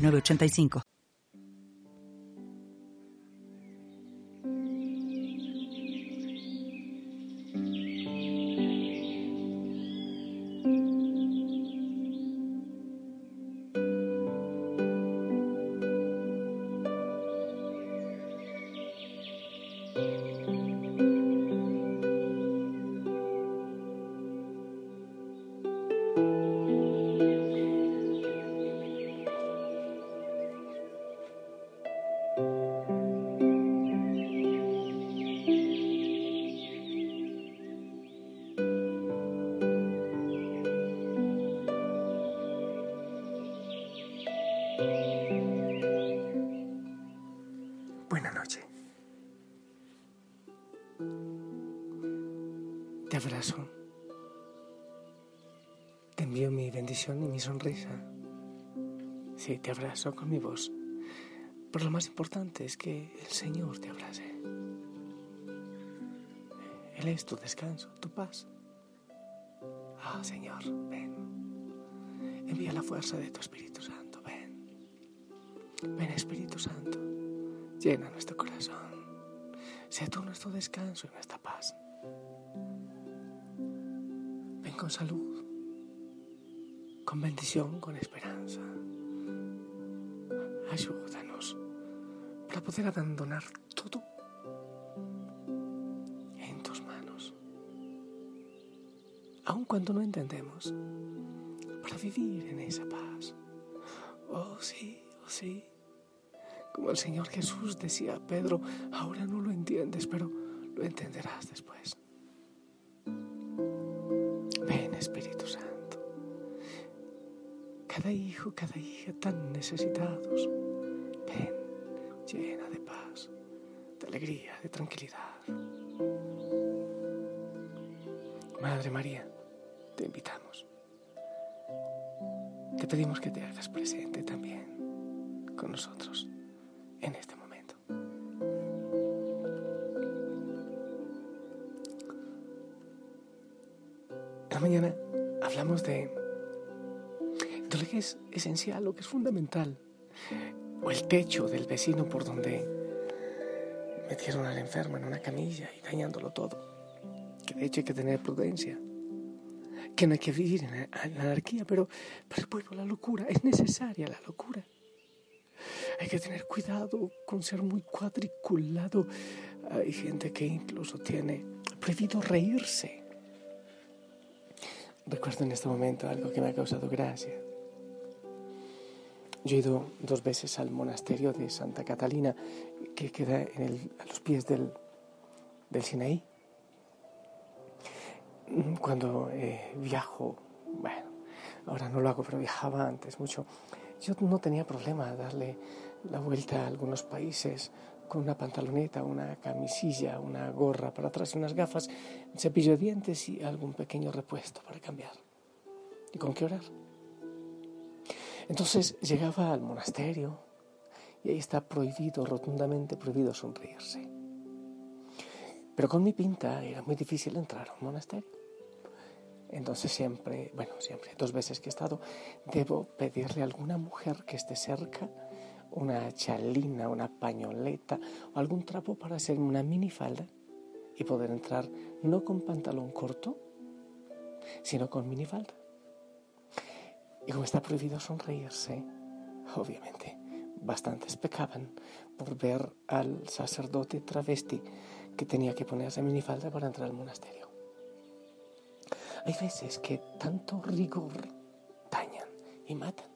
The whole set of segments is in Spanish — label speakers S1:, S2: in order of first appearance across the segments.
S1: 985.
S2: Bendición y mi sonrisa. Sí, te abrazo con mi voz. Pero lo más importante es que el Señor te abrace. Él es tu descanso, tu paz. Ah, Señor, ven. Envía la fuerza de tu Espíritu Santo, ven. Ven, Espíritu Santo. Llena nuestro corazón. Sea tú nuestro descanso y nuestra paz con salud, con bendición, con esperanza. Ayúdanos para poder abandonar todo en tus manos, aun cuando no entendemos, para vivir en esa paz. Oh sí, oh sí. Como el Señor Jesús decía a Pedro, ahora no lo entiendes, pero lo entenderás después. Cada hijo, cada hija tan necesitados. Ven, llena de paz, de alegría, de tranquilidad. Madre María, te invitamos. Te pedimos que te hagas presente también con nosotros en este momento. En la mañana hablamos de que es esencial, lo que es fundamental, o el techo del vecino por donde metieron al enfermo en una camilla y dañándolo todo. Que de hecho hay que tener prudencia, que no hay que vivir en anarquía, pero, pero bueno, la locura, es necesaria la locura. Hay que tener cuidado con ser muy cuadriculado. Hay gente que incluso tiene prohibido reírse. Recuerdo en este momento algo que me ha causado gracia. Yo he ido dos veces al monasterio de Santa Catalina, que queda a los pies del, del Sinaí. Cuando eh, viajo, bueno, ahora no lo hago, pero viajaba antes mucho, yo no tenía problema darle la vuelta a algunos países con una pantaloneta, una camisilla, una gorra para atrás, unas gafas, un cepillo de dientes y algún pequeño repuesto para cambiar. ¿Y con qué orar? Entonces llegaba al monasterio y ahí está prohibido, rotundamente prohibido sonreírse. Pero con mi pinta era muy difícil entrar a un monasterio. Entonces siempre, bueno, siempre, dos veces que he estado, debo pedirle a alguna mujer que esté cerca una chalina, una pañoleta o algún trapo para hacerme una minifalda y poder entrar no con pantalón corto, sino con minifalda. Y como está prohibido sonreírse, obviamente, bastantes pecaban por ver al sacerdote travesti que tenía que ponerse minifalda para entrar al monasterio. Hay veces que tanto rigor dañan y matan.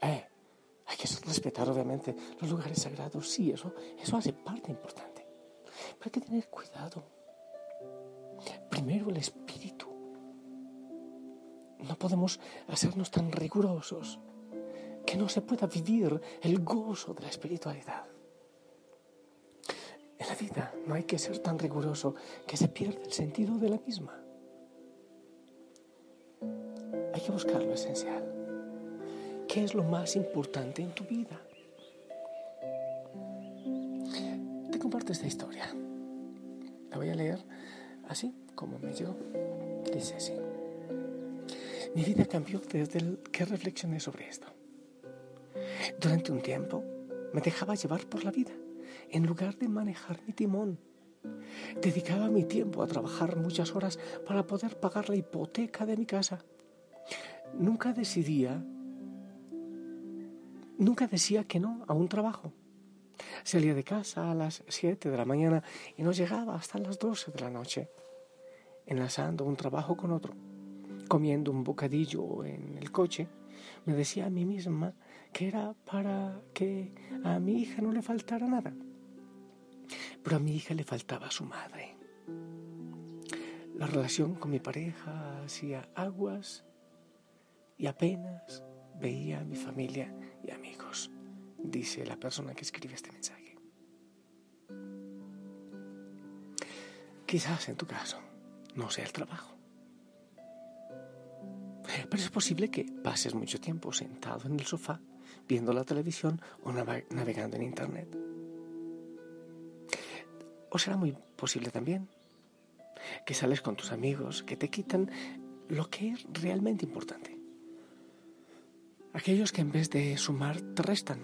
S2: Eh, hay que respetar, obviamente, los lugares sagrados. Sí, eso, eso hace parte importante. Pero hay que tener cuidado. Primero el espíritu no podemos hacernos tan rigurosos. que no se pueda vivir el gozo de la espiritualidad. En la vida no hay que ser tan riguroso que se pierda el sentido de la misma. Hay que buscar lo esencial. ¿Qué es lo más importante en tu vida? Te comparto esta historia. La voy a leer así como me llegó. Dice así. Mi vida cambió desde que reflexioné sobre esto. Durante un tiempo me dejaba llevar por la vida en lugar de manejar mi timón. Dedicaba mi tiempo a trabajar muchas horas para poder pagar la hipoteca de mi casa. Nunca decidía, nunca decía que no a un trabajo. Salía de casa a las 7 de la mañana y no llegaba hasta las 12 de la noche, enlazando un trabajo con otro. Comiendo un bocadillo en el coche, me decía a mí misma que era para que a mi hija no le faltara nada. Pero a mi hija le faltaba su madre. La relación con mi pareja hacía aguas y apenas veía a mi familia y amigos, dice la persona que escribe este mensaje. Quizás en tu caso no sea el trabajo. Pero es posible que pases mucho tiempo sentado en el sofá viendo la televisión o navegando en Internet. O será muy posible también que sales con tus amigos que te quitan lo que es realmente importante. Aquellos que en vez de sumar te restan,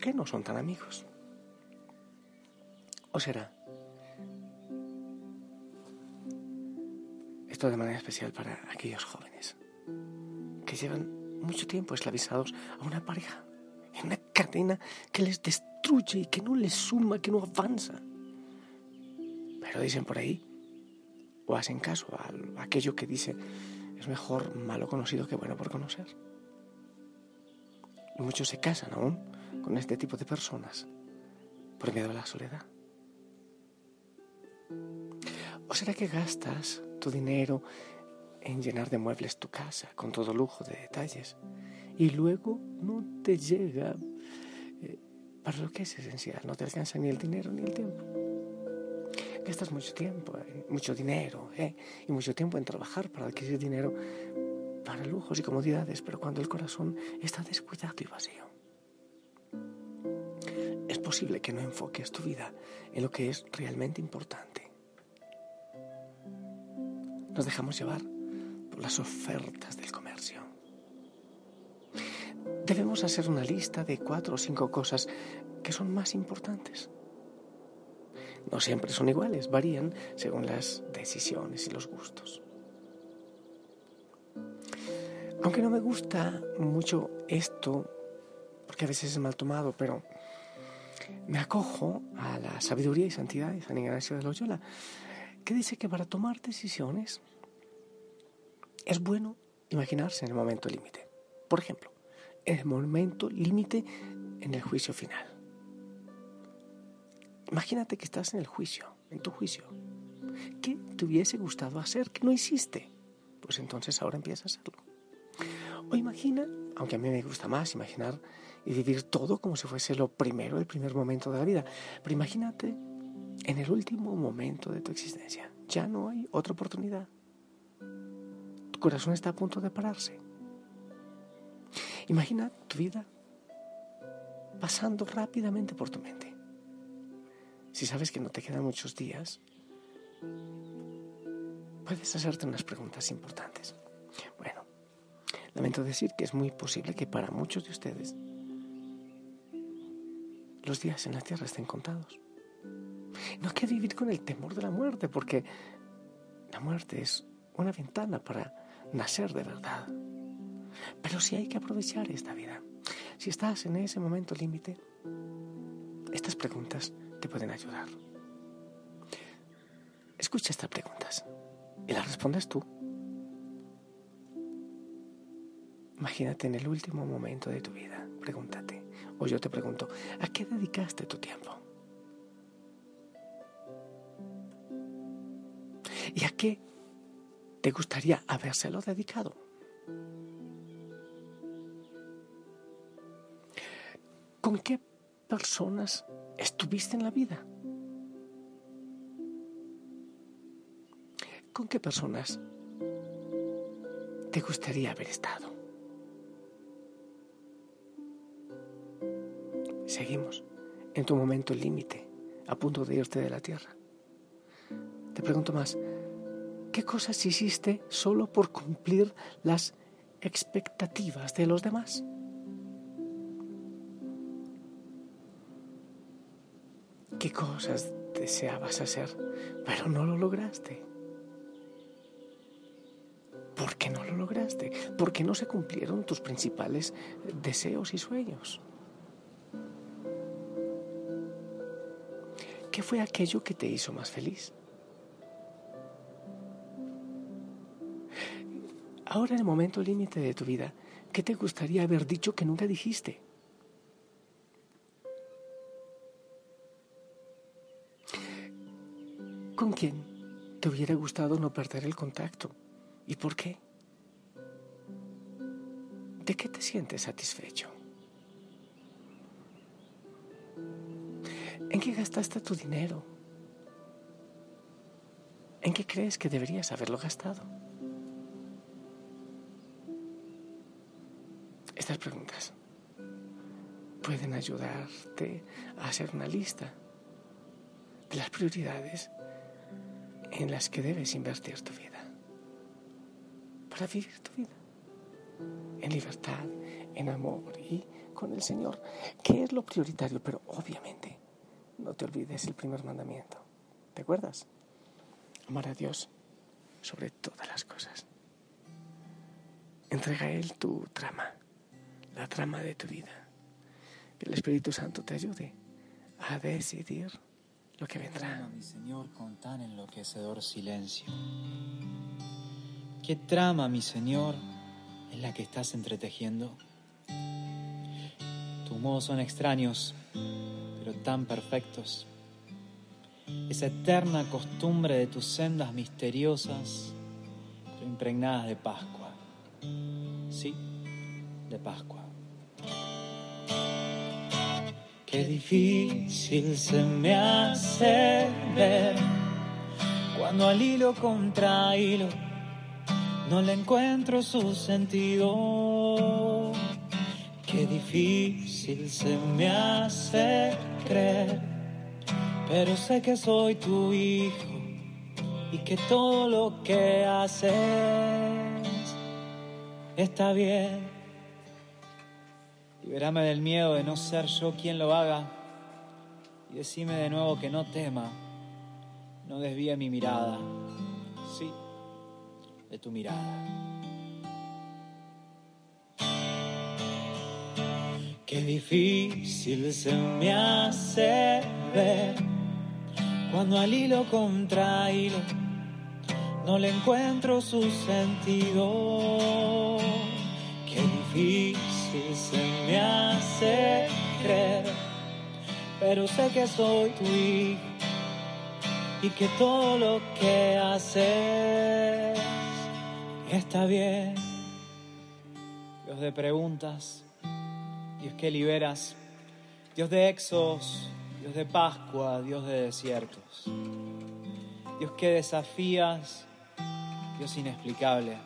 S2: que no son tan amigos. O será esto de manera especial para aquellos jóvenes que llevan mucho tiempo esclavizados a una pareja, en una cadena que les destruye y que no les suma, que no avanza. Pero dicen por ahí, o hacen caso a aquello que dice, es mejor malo conocido que bueno por conocer. Muchos se casan aún con este tipo de personas por miedo a la soledad. ¿O será que gastas tu dinero en llenar de muebles tu casa con todo lujo de detalles y luego no te llega eh, para lo que es esencial, no te alcanza ni el dinero ni el tiempo? Gastas mucho tiempo, eh, mucho dinero eh, y mucho tiempo en trabajar para adquirir dinero para lujos y comodidades, pero cuando el corazón está descuidado y vacío. Es posible que no enfoques tu vida en lo que es realmente importante. Nos dejamos llevar las ofertas del comercio. Debemos hacer una lista de cuatro o cinco cosas que son más importantes. No siempre son iguales, varían según las decisiones y los gustos. Aunque no me gusta mucho esto, porque a veces es mal tomado, pero me acojo a la sabiduría y santidad de San Ignacio de Loyola, que dice que para tomar decisiones es bueno imaginarse en el momento límite. Por ejemplo, en el momento límite en el juicio final. Imagínate que estás en el juicio, en tu juicio. ¿Qué te hubiese gustado hacer que no hiciste? Pues entonces ahora empieza a hacerlo. O imagina, aunque a mí me gusta más imaginar y vivir todo como si fuese lo primero, el primer momento de la vida. Pero imagínate en el último momento de tu existencia. Ya no hay otra oportunidad. Corazón está a punto de pararse. Imagina tu vida pasando rápidamente por tu mente si sabes que no te quedan muchos días, puedes hacerte unas preguntas importantes. Bueno, lamento decir que es muy posible que para muchos de ustedes los días en la tierra estén contados. No hay que vivir con el temor de la muerte, porque la muerte es una ventana para nacer de verdad. Pero sí hay que aprovechar esta vida. Si estás en ese momento límite, estas preguntas te pueden ayudar. Escucha estas preguntas y las respondes tú. Imagínate en el último momento de tu vida. Pregúntate, o yo te pregunto, ¿a qué dedicaste tu tiempo? ¿Y a qué te gustaría habérselo dedicado? ¿Con qué personas estuviste en la vida? ¿Con qué personas te gustaría haber estado? Seguimos en tu momento límite, a punto de irte de la tierra. Te pregunto más, ¿qué cosas hiciste solo por cumplir las expectativas de los demás? ¿Qué cosas deseabas hacer, pero no lo lograste? ¿Por qué no lo lograste? ¿Por qué no se cumplieron tus principales deseos y sueños? ¿Qué fue aquello que te hizo más feliz? Ahora en el momento límite de tu vida, ¿qué te gustaría haber dicho que nunca dijiste? ¿Con quién te hubiera gustado no perder el contacto? ¿Y por qué? ¿De qué te sientes satisfecho? ¿En qué gastaste tu dinero? ¿En qué crees que deberías haberlo gastado? Estas preguntas pueden ayudarte a hacer una lista de las prioridades en las que debes invertir tu vida para vivir tu vida en libertad, en amor y con el Señor, que es lo prioritario, pero obviamente no te olvides el primer mandamiento. ¿Te acuerdas? Amar a Dios sobre todas las cosas. Entrega Él tu trama, la trama de tu vida. Que el Espíritu Santo te ayude a decidir lo que vendrá.
S3: mi Señor, con tan enloquecedor silencio. ¿Qué trama, mi Señor, es la que estás entretejiendo? Tus modos son extraños, pero tan perfectos. Esa eterna costumbre de tus sendas misteriosas, pero impregnadas de Pascua. Pascua. Qué difícil se me hace ver cuando al hilo contra hilo no le encuentro su sentido. Qué difícil se me hace creer, pero sé que soy tu hijo y que todo lo que haces está bien. Liberame del miedo de no ser yo quien lo haga y decime de nuevo que no tema, no desvíe mi mirada, sí, de tu mirada. Qué difícil se me hace ver cuando al hilo contra hilo no le encuentro su sentido. Qué difícil se me hace creer, pero sé que soy tu hijo y que todo lo que haces está bien. Dios de preguntas, Dios que liberas, Dios de exos, Dios de Pascua, Dios de desiertos, Dios que desafías, Dios inexplicable,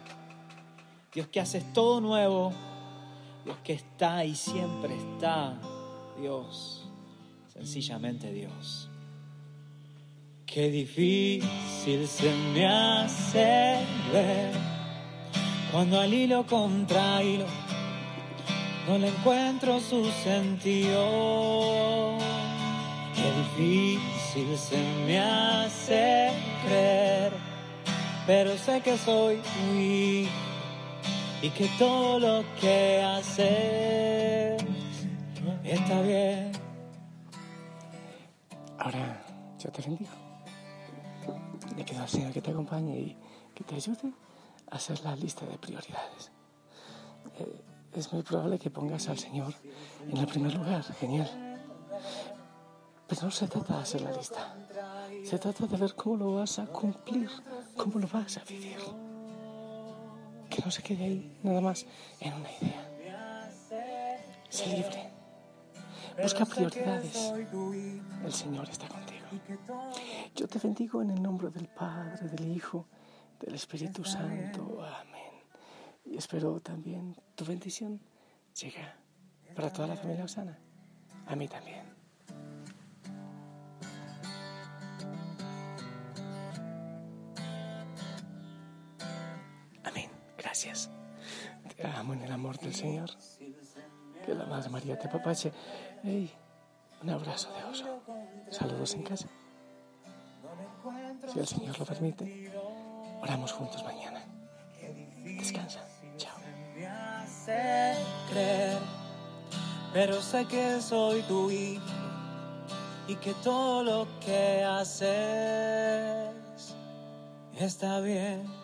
S3: Dios que haces todo nuevo, Dios que está y siempre está, Dios, sencillamente Dios. Qué difícil se me hace ver cuando al hilo contra hilo no le encuentro su sentido. Qué difícil se me hace creer, pero sé que soy hijo y que todo lo que haces está bien.
S2: Ahora yo te bendigo. Le pido al Señor que te acompañe y que te ayude a hacer la lista de prioridades. Eh, es muy probable que pongas al Señor en el primer lugar, genial. Pero no se trata de hacer la lista. Se trata de ver cómo lo vas a cumplir, cómo lo vas a vivir. Que no se quede ahí nada más en una idea. Sé libre. Busca prioridades. El Señor está contigo. Yo te bendigo en el nombre del Padre, del Hijo, del Espíritu Santo. Amén. Y espero también tu bendición llega para toda la familia Osana. A mí también. Gracias. Te amo en el amor del Señor. Que la Madre María te papache. Hey, un abrazo de oso. Saludos en casa. Si el Señor lo permite, oramos juntos mañana. Descansa. Chao.
S3: pero sé que soy tu hijo y que todo lo que haces está bien.